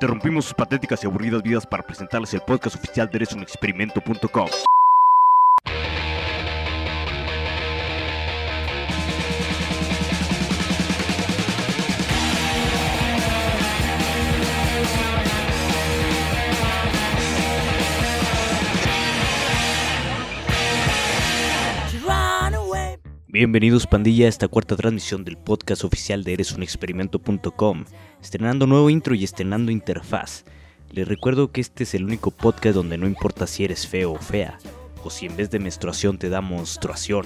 Interrumpimos sus patéticas y aburridas vidas para presentarles el podcast oficial de EresUnExperimento.com. Bienvenidos pandilla a esta cuarta transmisión del podcast oficial de EresUnExperimento.com, estrenando nuevo intro y estrenando interfaz. Les recuerdo que este es el único podcast donde no importa si eres feo o fea, o si en vez de menstruación te da monstruación,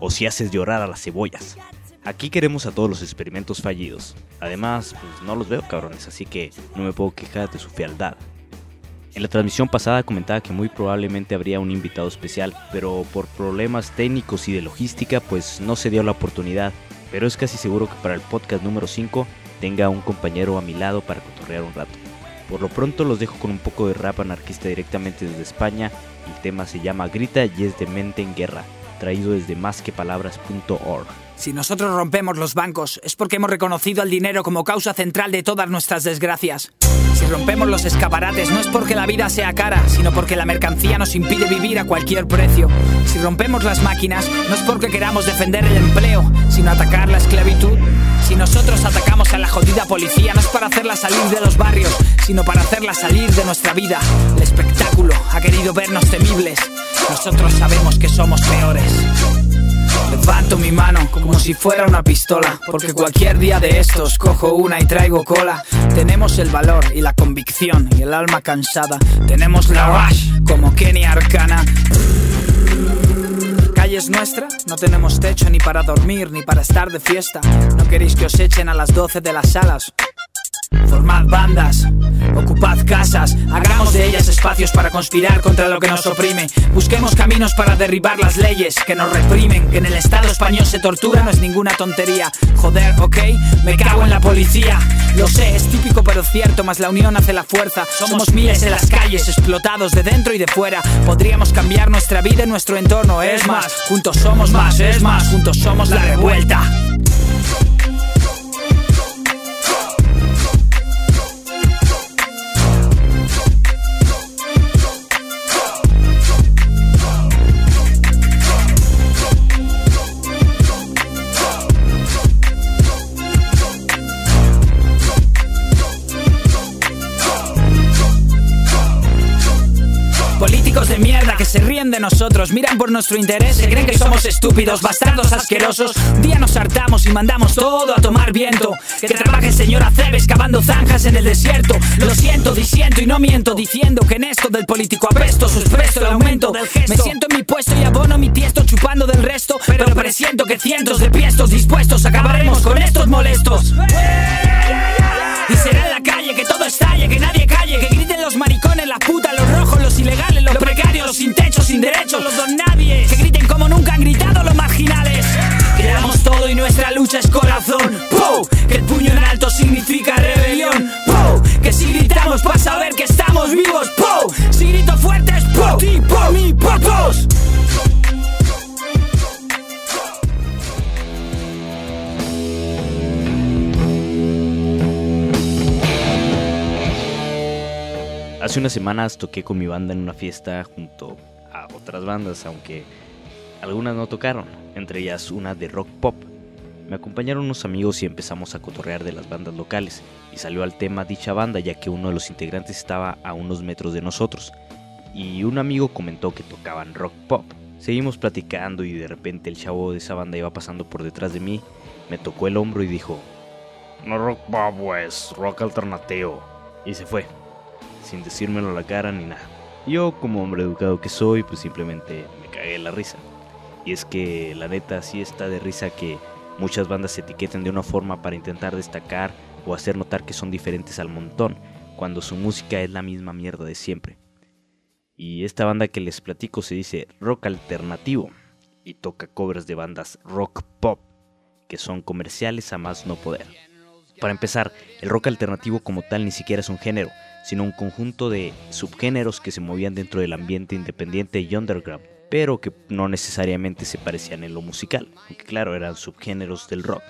o si haces llorar a las cebollas. Aquí queremos a todos los experimentos fallidos. Además, pues no los veo cabrones, así que no me puedo quejar de su fealdad. En la transmisión pasada comentaba que muy probablemente habría un invitado especial, pero por problemas técnicos y de logística pues no se dio la oportunidad, pero es casi seguro que para el podcast número 5 tenga un compañero a mi lado para cotorrear un rato. Por lo pronto los dejo con un poco de rap anarquista directamente desde España, el tema se llama Grita y es de Mente en Guerra, traído desde másquepalabras.org. Si nosotros rompemos los bancos es porque hemos reconocido al dinero como causa central de todas nuestras desgracias. Si rompemos los escaparates no es porque la vida sea cara, sino porque la mercancía nos impide vivir a cualquier precio. Si rompemos las máquinas no es porque queramos defender el empleo, sino atacar la esclavitud. Si nosotros atacamos a la jodida policía no es para hacerla salir de los barrios, sino para hacerla salir de nuestra vida. El espectáculo ha querido vernos temibles. Nosotros sabemos que somos peores. Levanto mi mano como si fuera una pistola, porque cualquier día de estos cojo una y traigo cola. Tenemos el valor y la convicción y el alma cansada. Tenemos la rush como Kenny Arcana. Calle es nuestra, no tenemos techo ni para dormir ni para estar de fiesta. No queréis que os echen a las 12 de las salas. Formad bandas, ocupad casas, hagamos de ellas espacios para conspirar contra lo que nos oprime. Busquemos caminos para derribar las leyes que nos reprimen. Que en el Estado español se tortura no es ninguna tontería. Joder, ok, me cago en la policía. Lo sé, es típico pero cierto, más la unión hace la fuerza. Somos miles en las calles, explotados de dentro y de fuera. Podríamos cambiar nuestra vida y nuestro entorno, es más. Juntos somos más, es más. Juntos somos la revuelta. Políticos de mierda que se ríen de nosotros, miran por nuestro interés, se creen que somos estúpidos, bastardos asquerosos. Un día nos hartamos y mandamos todo a tomar viento. Que trabaje el señor Aceves cavando zanjas en el desierto. Lo siento, disiento y no miento, diciendo que en esto del político apesto, suspresto el aumento del gesto. Me siento en mi puesto y abono mi tiesto chupando del resto, pero presiento que cientos de piestos dispuestos acabaremos con estos molestos. Los don nadie, que griten como nunca han gritado los marginales. Que damos todo y nuestra lucha es corazón. ¡Pow! Que el puño en alto significa rebelión. ¡Pow! Que si gritamos para saber que estamos vivos. ¡Pow! Si grito fuerte es por ti, por mí, por todos. Hace unas semanas toqué con mi banda en una fiesta junto otras bandas, aunque algunas no tocaron, entre ellas una de rock pop. Me acompañaron unos amigos y empezamos a cotorrear de las bandas locales, y salió al tema dicha banda ya que uno de los integrantes estaba a unos metros de nosotros, y un amigo comentó que tocaban rock pop. Seguimos platicando y de repente el chavo de esa banda iba pasando por detrás de mí, me tocó el hombro y dijo, no rock pop, es rock alternativo, y se fue sin decírmelo a la cara ni nada. Yo, como hombre educado que soy, pues simplemente me cagué de la risa. Y es que la neta sí está de risa que muchas bandas se etiqueten de una forma para intentar destacar o hacer notar que son diferentes al montón, cuando su música es la misma mierda de siempre. Y esta banda que les platico se dice rock alternativo y toca covers de bandas rock pop, que son comerciales a más no poder. Para empezar, el rock alternativo como tal ni siquiera es un género, sino un conjunto de subgéneros que se movían dentro del ambiente independiente y underground, pero que no necesariamente se parecían en lo musical, aunque claro, eran subgéneros del rock.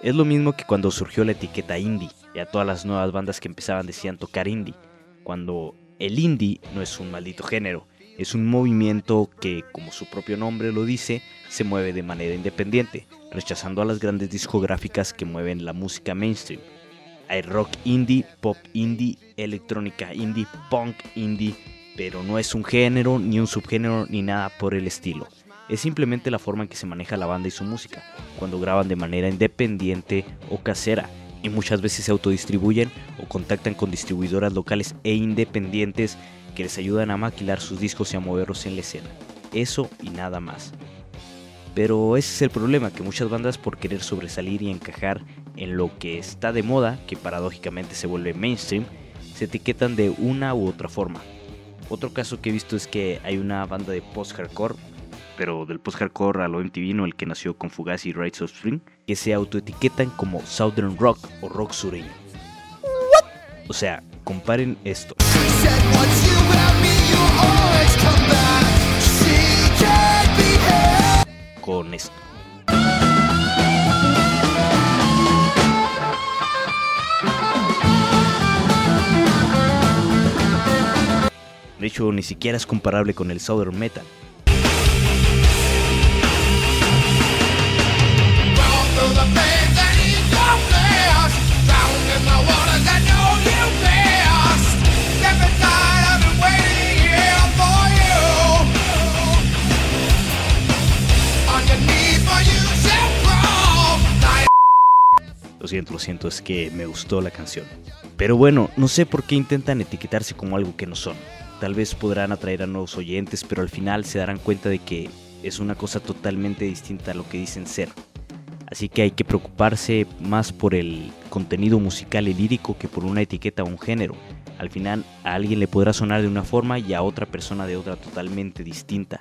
Es lo mismo que cuando surgió la etiqueta indie, y a todas las nuevas bandas que empezaban decían tocar indie, cuando el indie no es un maldito género, es un movimiento que, como su propio nombre lo dice, se mueve de manera independiente, rechazando a las grandes discográficas que mueven la música mainstream. Hay rock indie, pop indie, electrónica indie, punk indie, pero no es un género, ni un subgénero, ni nada por el estilo. Es simplemente la forma en que se maneja la banda y su música, cuando graban de manera independiente o casera, y muchas veces se autodistribuyen o contactan con distribuidoras locales e independientes que les ayudan a maquilar sus discos y a moverlos en la escena. Eso y nada más. Pero ese es el problema, que muchas bandas por querer sobresalir y encajar en lo que está de moda, que paradójicamente se vuelve mainstream, se etiquetan de una u otra forma. Otro caso que he visto es que hay una banda de post-hardcore, pero del post-hardcore a lo MTV, no el que nació con Fugazi y Rights of Spring, que se autoetiquetan como Southern Rock o rock sureño. O sea, comparen esto. De hecho, ni siquiera es comparable con el Southern Metal. Lo siento, lo siento, es que me gustó la canción. Pero bueno, no sé por qué intentan etiquetarse como algo que no son. Tal vez podrán atraer a nuevos oyentes, pero al final se darán cuenta de que es una cosa totalmente distinta a lo que dicen ser. Así que hay que preocuparse más por el contenido musical y lírico que por una etiqueta o un género. Al final a alguien le podrá sonar de una forma y a otra persona de otra totalmente distinta.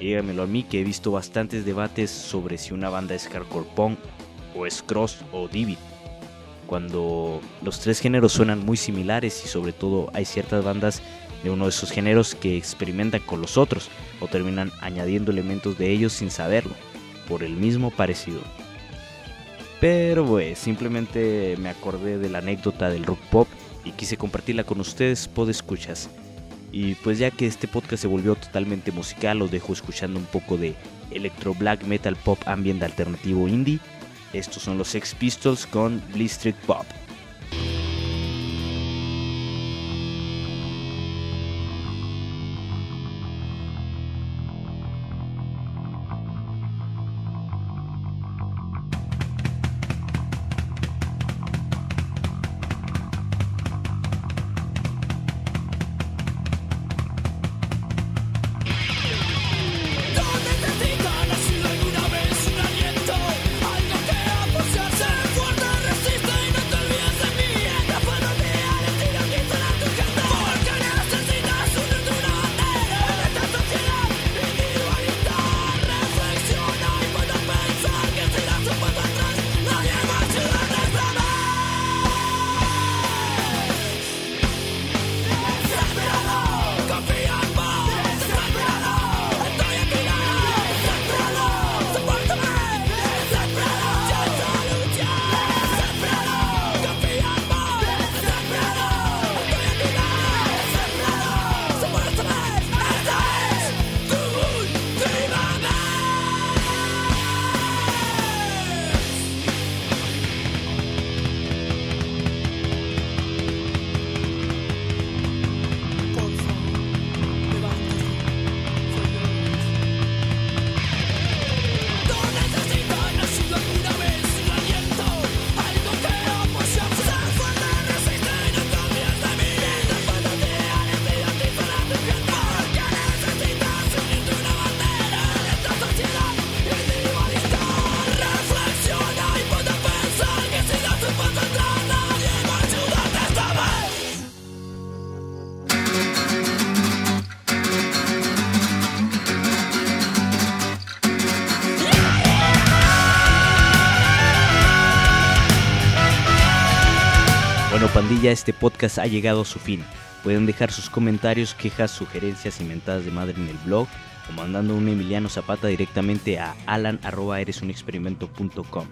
Dígamelo a mí que he visto bastantes debates sobre si una banda es hardcore punk o es cross o divid. Cuando los tres géneros suenan muy similares y sobre todo hay ciertas bandas de uno de esos géneros que experimentan con los otros o terminan añadiendo elementos de ellos sin saberlo, por el mismo parecido. Pero pues simplemente me acordé de la anécdota del rock pop y quise compartirla con ustedes, pod escuchas. Y pues ya que este podcast se volvió totalmente musical, los dejo escuchando un poco de electro black metal pop ambient alternativo indie estos son los Sex Pistols con Blistered Pop. Pandilla, este podcast ha llegado a su fin. Pueden dejar sus comentarios, quejas, sugerencias y mentadas de madre en el blog o mandando un Emiliano Zapata directamente a alan.eresunexperimento.com.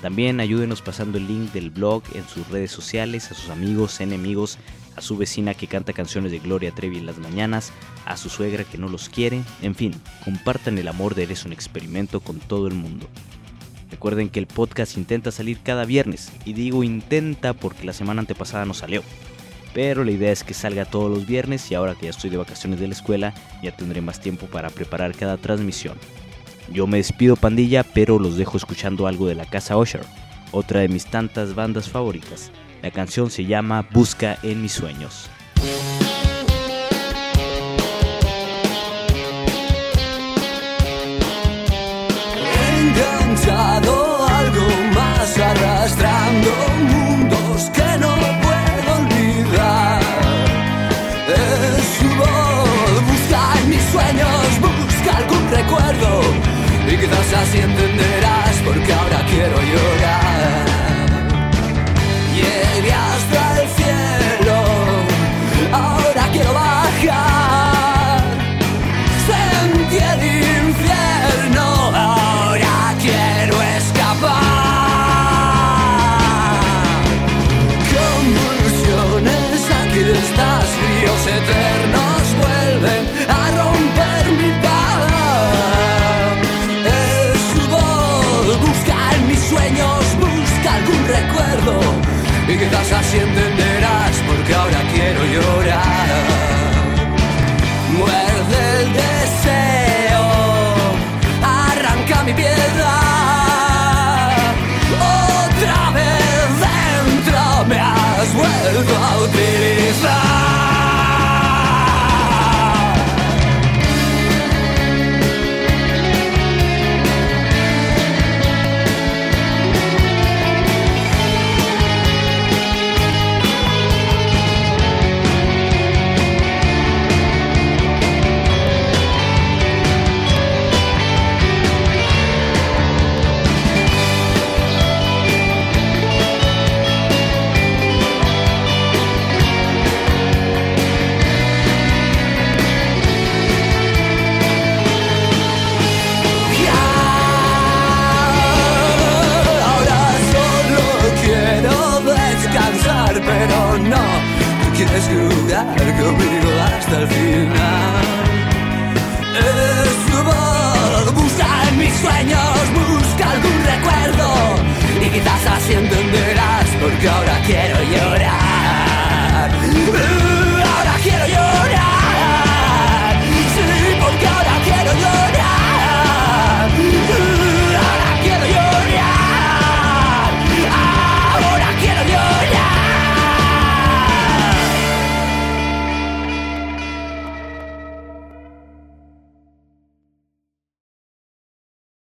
También ayúdenos pasando el link del blog en sus redes sociales, a sus amigos, enemigos, a su vecina que canta canciones de Gloria Trevi en las mañanas, a su suegra que no los quiere, en fin, compartan el amor de Eres un experimento con todo el mundo. Recuerden que el podcast intenta salir cada viernes, y digo intenta porque la semana antepasada no salió. Pero la idea es que salga todos los viernes y ahora que ya estoy de vacaciones de la escuela, ya tendré más tiempo para preparar cada transmisión. Yo me despido pandilla, pero los dejo escuchando algo de la casa Usher, otra de mis tantas bandas favoritas. La canción se llama Busca en mis sueños. Y